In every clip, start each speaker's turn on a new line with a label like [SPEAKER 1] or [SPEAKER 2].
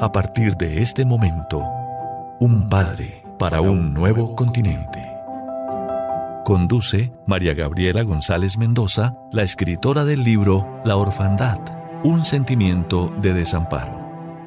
[SPEAKER 1] a partir de este momento, un padre para un nuevo continente. Conduce María Gabriela González Mendoza, la escritora del libro La Orfandad, un sentimiento de desamparo.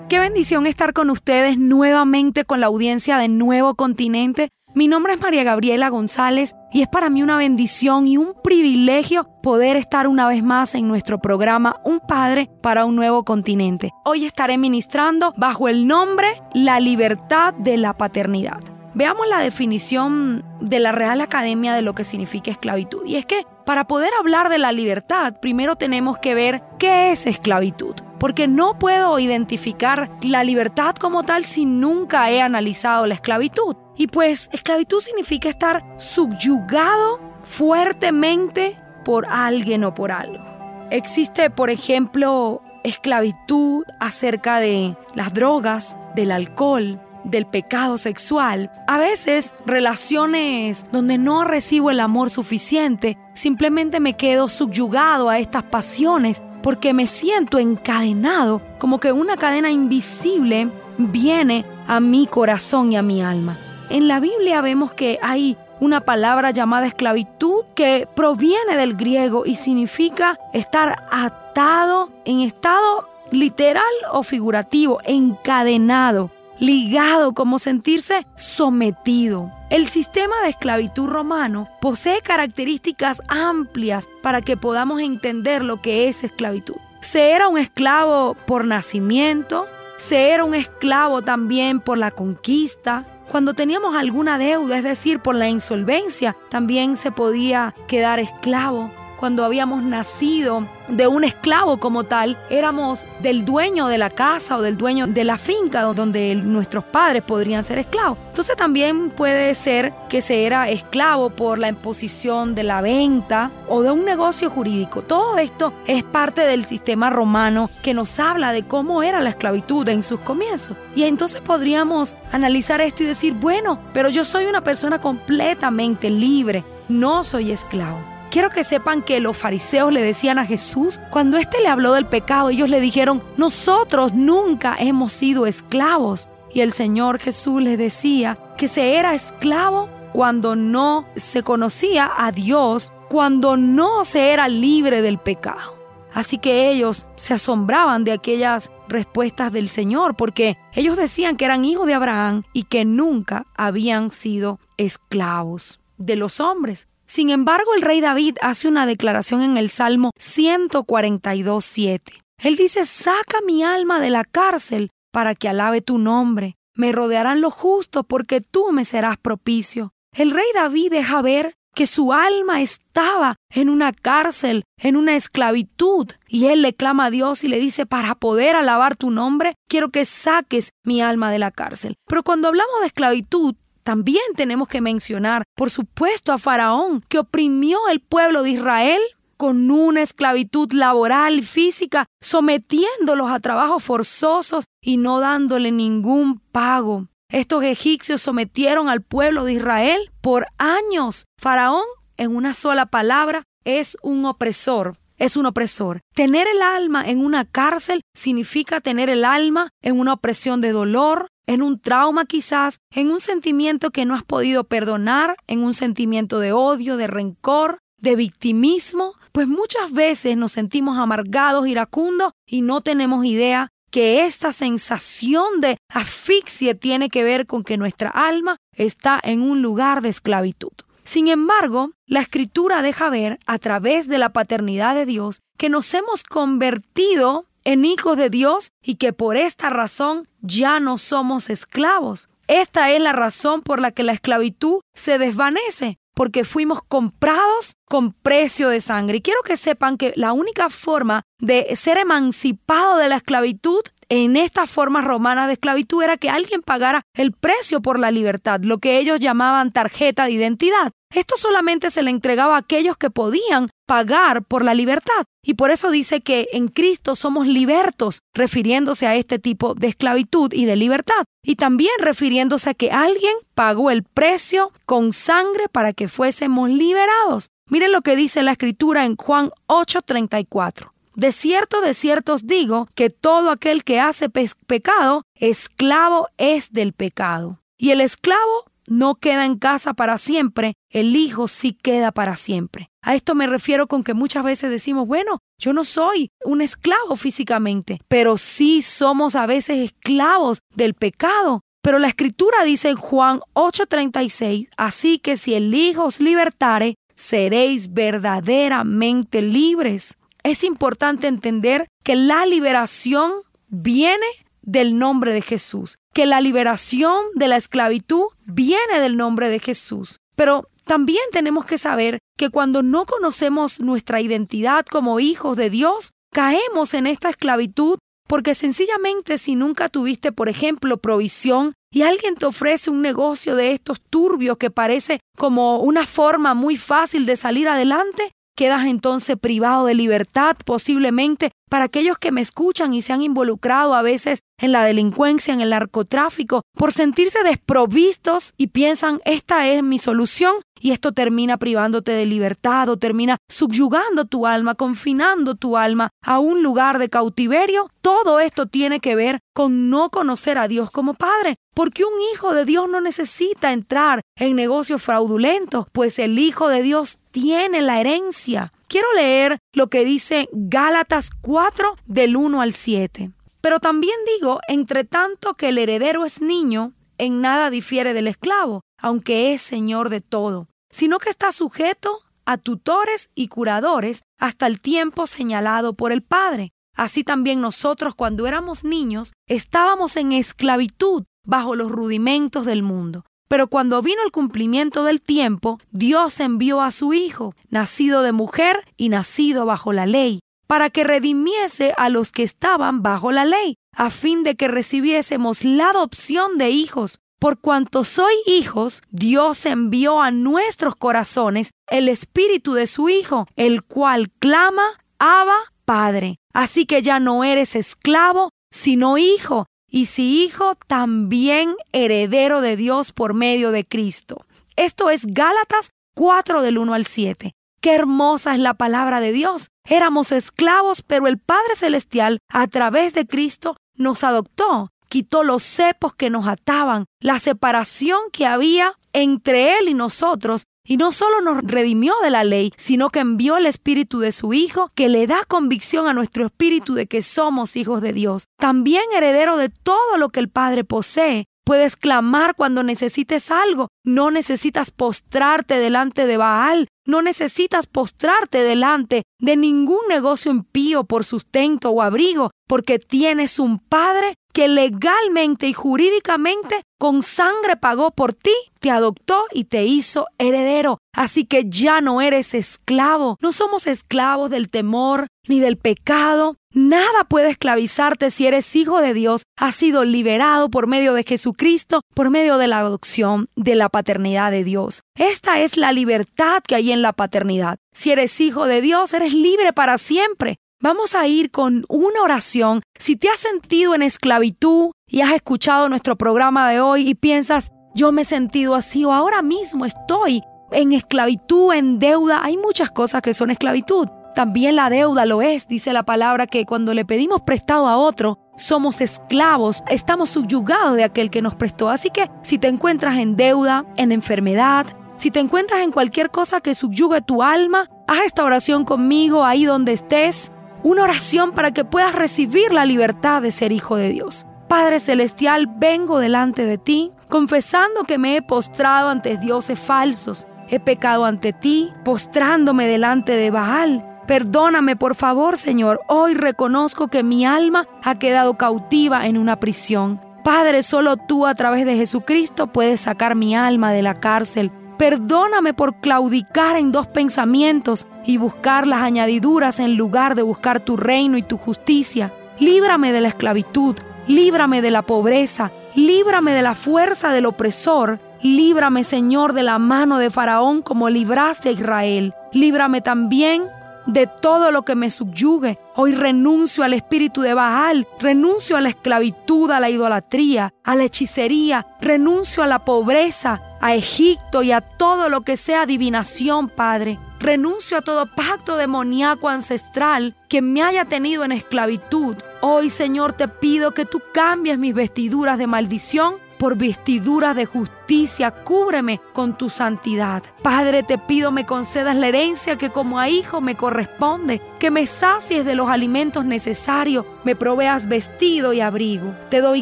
[SPEAKER 2] Qué bendición estar con ustedes nuevamente con la audiencia de Nuevo Continente. Mi nombre es María Gabriela González y es para mí una bendición y un privilegio poder estar una vez más en nuestro programa Un Padre para un Nuevo Continente. Hoy estaré ministrando bajo el nombre La libertad de la paternidad. Veamos la definición de la Real Academia de lo que significa esclavitud. Y es que para poder hablar de la libertad, primero tenemos que ver qué es esclavitud. Porque no puedo identificar la libertad como tal si nunca he analizado la esclavitud. Y pues esclavitud significa estar subyugado fuertemente por alguien o por algo. Existe, por ejemplo, esclavitud acerca de las drogas, del alcohol, del pecado sexual, a veces relaciones donde no recibo el amor suficiente, simplemente me quedo subyugado a estas pasiones porque me siento encadenado, como que una cadena invisible viene a mi corazón y a mi alma. En la Biblia vemos que hay una palabra llamada esclavitud que proviene del griego y significa estar atado en estado literal o figurativo, encadenado ligado, como sentirse sometido. El sistema de esclavitud romano posee características amplias para que podamos entender lo que es esclavitud. Se era un esclavo por nacimiento, se era un esclavo también por la conquista, cuando teníamos alguna deuda, es decir, por la insolvencia, también se podía quedar esclavo cuando habíamos nacido de un esclavo como tal, éramos del dueño de la casa o del dueño de la finca donde nuestros padres podrían ser esclavos. Entonces también puede ser que se era esclavo por la imposición de la venta o de un negocio jurídico. Todo esto es parte del sistema romano que nos habla de cómo era la esclavitud en sus comienzos. Y entonces podríamos analizar esto y decir, bueno, pero yo soy una persona completamente libre, no soy esclavo. Quiero que sepan que los fariseos le decían a Jesús, cuando éste le habló del pecado, ellos le dijeron, nosotros nunca hemos sido esclavos. Y el Señor Jesús les decía que se era esclavo cuando no se conocía a Dios, cuando no se era libre del pecado. Así que ellos se asombraban de aquellas respuestas del Señor, porque ellos decían que eran hijos de Abraham y que nunca habían sido esclavos de los hombres. Sin embargo, el rey David hace una declaración en el Salmo 142.7. Él dice, saca mi alma de la cárcel para que alabe tu nombre. Me rodearán los justos porque tú me serás propicio. El rey David deja ver que su alma estaba en una cárcel, en una esclavitud, y él le clama a Dios y le dice, para poder alabar tu nombre, quiero que saques mi alma de la cárcel. Pero cuando hablamos de esclavitud, también tenemos que mencionar, por supuesto, a Faraón, que oprimió el pueblo de Israel con una esclavitud laboral y física, sometiéndolos a trabajos forzosos y no dándole ningún pago. Estos egipcios sometieron al pueblo de Israel por años. Faraón, en una sola palabra, es un opresor. Es un opresor. Tener el alma en una cárcel significa tener el alma en una opresión de dolor, en un trauma quizás, en un sentimiento que no has podido perdonar, en un sentimiento de odio, de rencor, de victimismo, pues muchas veces nos sentimos amargados, iracundos y no tenemos idea que esta sensación de asfixia tiene que ver con que nuestra alma está en un lugar de esclavitud. Sin embargo, la escritura deja ver a través de la paternidad de Dios que nos hemos convertido en hijos de Dios y que por esta razón ya no somos esclavos. Esta es la razón por la que la esclavitud se desvanece, porque fuimos comprados con precio de sangre. Y quiero que sepan que la única forma de ser emancipado de la esclavitud en estas formas romanas de esclavitud era que alguien pagara el precio por la libertad, lo que ellos llamaban tarjeta de identidad. Esto solamente se le entregaba a aquellos que podían pagar por la libertad. Y por eso dice que en Cristo somos libertos, refiriéndose a este tipo de esclavitud y de libertad. Y también refiriéndose a que alguien pagó el precio con sangre para que fuésemos liberados. Miren lo que dice la escritura en Juan 8:34. De cierto, de cierto os digo que todo aquel que hace pecado, esclavo es del pecado. Y el esclavo no queda en casa para siempre, el Hijo sí queda para siempre. A esto me refiero con que muchas veces decimos, bueno, yo no soy un esclavo físicamente, pero sí somos a veces esclavos del pecado. Pero la escritura dice en Juan 8:36, así que si el Hijo os libertare, seréis verdaderamente libres. Es importante entender que la liberación viene del nombre de Jesús, que la liberación de la esclavitud viene del nombre de Jesús. Pero también tenemos que saber que cuando no conocemos nuestra identidad como hijos de Dios, caemos en esta esclavitud porque sencillamente si nunca tuviste, por ejemplo, provisión y alguien te ofrece un negocio de estos turbios que parece como una forma muy fácil de salir adelante, quedas entonces privado de libertad posiblemente para aquellos que me escuchan y se han involucrado a veces en la delincuencia, en el narcotráfico, por sentirse desprovistos y piensan, esta es mi solución, y esto termina privándote de libertad o termina subyugando tu alma, confinando tu alma a un lugar de cautiverio. Todo esto tiene que ver con no conocer a Dios como Padre, porque un hijo de Dios no necesita entrar en negocios fraudulentos, pues el hijo de Dios tiene la herencia. Quiero leer lo que dice Gálatas 4 del 1 al 7. Pero también digo, entre tanto que el heredero es niño, en nada difiere del esclavo, aunque es señor de todo, sino que está sujeto a tutores y curadores hasta el tiempo señalado por el Padre. Así también nosotros cuando éramos niños estábamos en esclavitud bajo los rudimentos del mundo. Pero cuando vino el cumplimiento del tiempo, Dios envió a su Hijo, nacido de mujer y nacido bajo la ley, para que redimiese a los que estaban bajo la ley, a fin de que recibiésemos la adopción de hijos. Por cuanto soy hijos, Dios envió a nuestros corazones el espíritu de su Hijo, el cual clama, Abba, Padre. Así que ya no eres esclavo, sino hijo, y si hijo, también heredero de Dios por medio de Cristo. Esto es Gálatas 4 del 1 al 7. Qué hermosa es la palabra de Dios. Éramos esclavos, pero el Padre Celestial, a través de Cristo, nos adoptó, quitó los cepos que nos ataban, la separación que había entre Él y nosotros, y no solo nos redimió de la ley, sino que envió el Espíritu de su Hijo, que le da convicción a nuestro espíritu de que somos hijos de Dios. También heredero de todo lo que el Padre posee. Puedes clamar cuando necesites algo. No necesitas postrarte delante de Baal. No necesitas postrarte delante de ningún negocio impío por sustento o abrigo, porque tienes un Padre que legalmente y jurídicamente con sangre pagó por ti, te adoptó y te hizo heredero. Así que ya no eres esclavo. No somos esclavos del temor ni del pecado. Nada puede esclavizarte si eres hijo de Dios. Has sido liberado por medio de Jesucristo, por medio de la adopción, de la paternidad de Dios. Esta es la libertad que hay en la paternidad. Si eres hijo de Dios, eres libre para siempre. Vamos a ir con una oración. Si te has sentido en esclavitud y has escuchado nuestro programa de hoy y piensas, yo me he sentido así o ahora mismo estoy en esclavitud, en deuda, hay muchas cosas que son esclavitud. También la deuda lo es, dice la palabra que cuando le pedimos prestado a otro, somos esclavos, estamos subyugados de aquel que nos prestó. Así que si te encuentras en deuda, en enfermedad, si te encuentras en cualquier cosa que subyugue tu alma, haz esta oración conmigo ahí donde estés una oración para que puedas recibir la libertad de ser hijo de Dios. Padre Celestial, vengo delante de ti, confesando que me he postrado ante dioses falsos, he pecado ante ti, postrándome delante de Baal. Perdóname, por favor, Señor. Hoy reconozco que mi alma ha quedado cautiva en una prisión. Padre, solo tú a través de Jesucristo puedes sacar mi alma de la cárcel Perdóname por claudicar en dos pensamientos y buscar las añadiduras en lugar de buscar tu reino y tu justicia. Líbrame de la esclavitud, líbrame de la pobreza, líbrame de la fuerza del opresor, líbrame Señor de la mano de Faraón como libraste a Israel. Líbrame también de todo lo que me subyugue. Hoy renuncio al espíritu de Baal, renuncio a la esclavitud, a la idolatría, a la hechicería, renuncio a la pobreza, a Egipto y a todo lo que sea adivinación, Padre. Renuncio a todo pacto demoníaco ancestral que me haya tenido en esclavitud. Hoy, Señor, te pido que tú cambies mis vestiduras de maldición por vestiduras de justicia, cúbreme con tu santidad. Padre, te pido me concedas la herencia que como a hijo me corresponde, que me sacies de los alimentos necesarios, me proveas vestido y abrigo. Te doy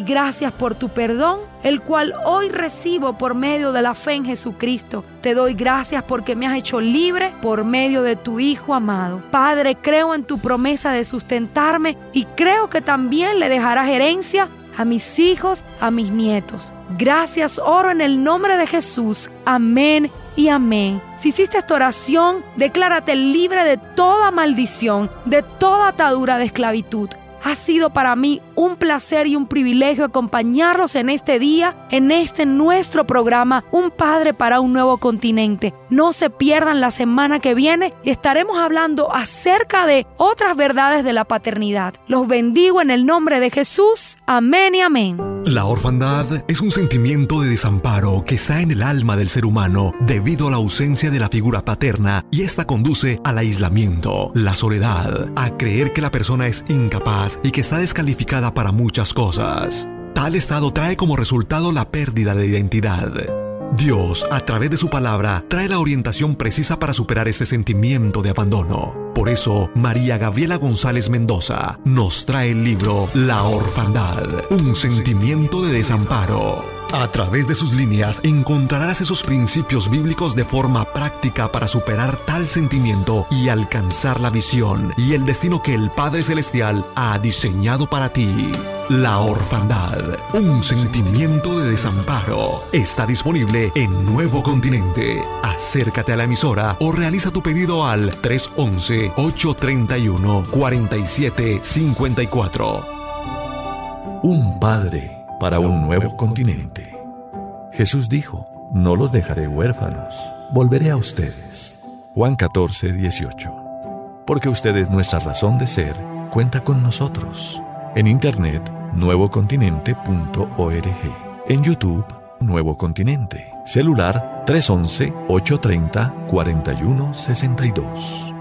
[SPEAKER 2] gracias por tu perdón, el cual hoy recibo por medio de la fe en Jesucristo. Te doy gracias porque me has hecho libre por medio de tu Hijo amado. Padre, creo en tu promesa de sustentarme y creo que también le dejarás herencia a mis hijos, a mis nietos. Gracias, oro en el nombre de Jesús. Amén y amén. Si hiciste esta oración, declárate libre de toda maldición, de toda atadura de esclavitud. Ha sido para mí un placer y un privilegio acompañarlos en este día, en este nuestro programa, Un Padre para un Nuevo Continente. No se pierdan la semana que viene y estaremos hablando acerca de otras verdades de la paternidad. Los bendigo en el nombre de Jesús. Amén y amén.
[SPEAKER 3] La orfandad es un sentimiento de desamparo que está en el alma del ser humano debido a la ausencia de la figura paterna y esta conduce al aislamiento, la soledad, a creer que la persona es incapaz y que está descalificada para muchas cosas. Tal estado trae como resultado la pérdida de identidad. Dios, a través de su palabra, trae la orientación precisa para superar este sentimiento de abandono. Por eso, María Gabriela González Mendoza nos trae el libro La Orfandad, un sentimiento de desamparo. A través de sus líneas encontrarás esos principios bíblicos de forma práctica para superar tal sentimiento y alcanzar la visión y el destino que el Padre Celestial ha diseñado para ti. La orfandad, un sentimiento de desamparo, está disponible en Nuevo Continente. Acércate a la emisora o realiza tu pedido al 311-831-4754.
[SPEAKER 1] Un padre para un nuevo continente. Jesús dijo, no los dejaré huérfanos, volveré a ustedes. Juan 14, 18. Porque usted es nuestra razón de ser, cuenta con nosotros. En internet, nuevocontinente.org. En YouTube, Nuevo Continente. Celular 311-830-4162.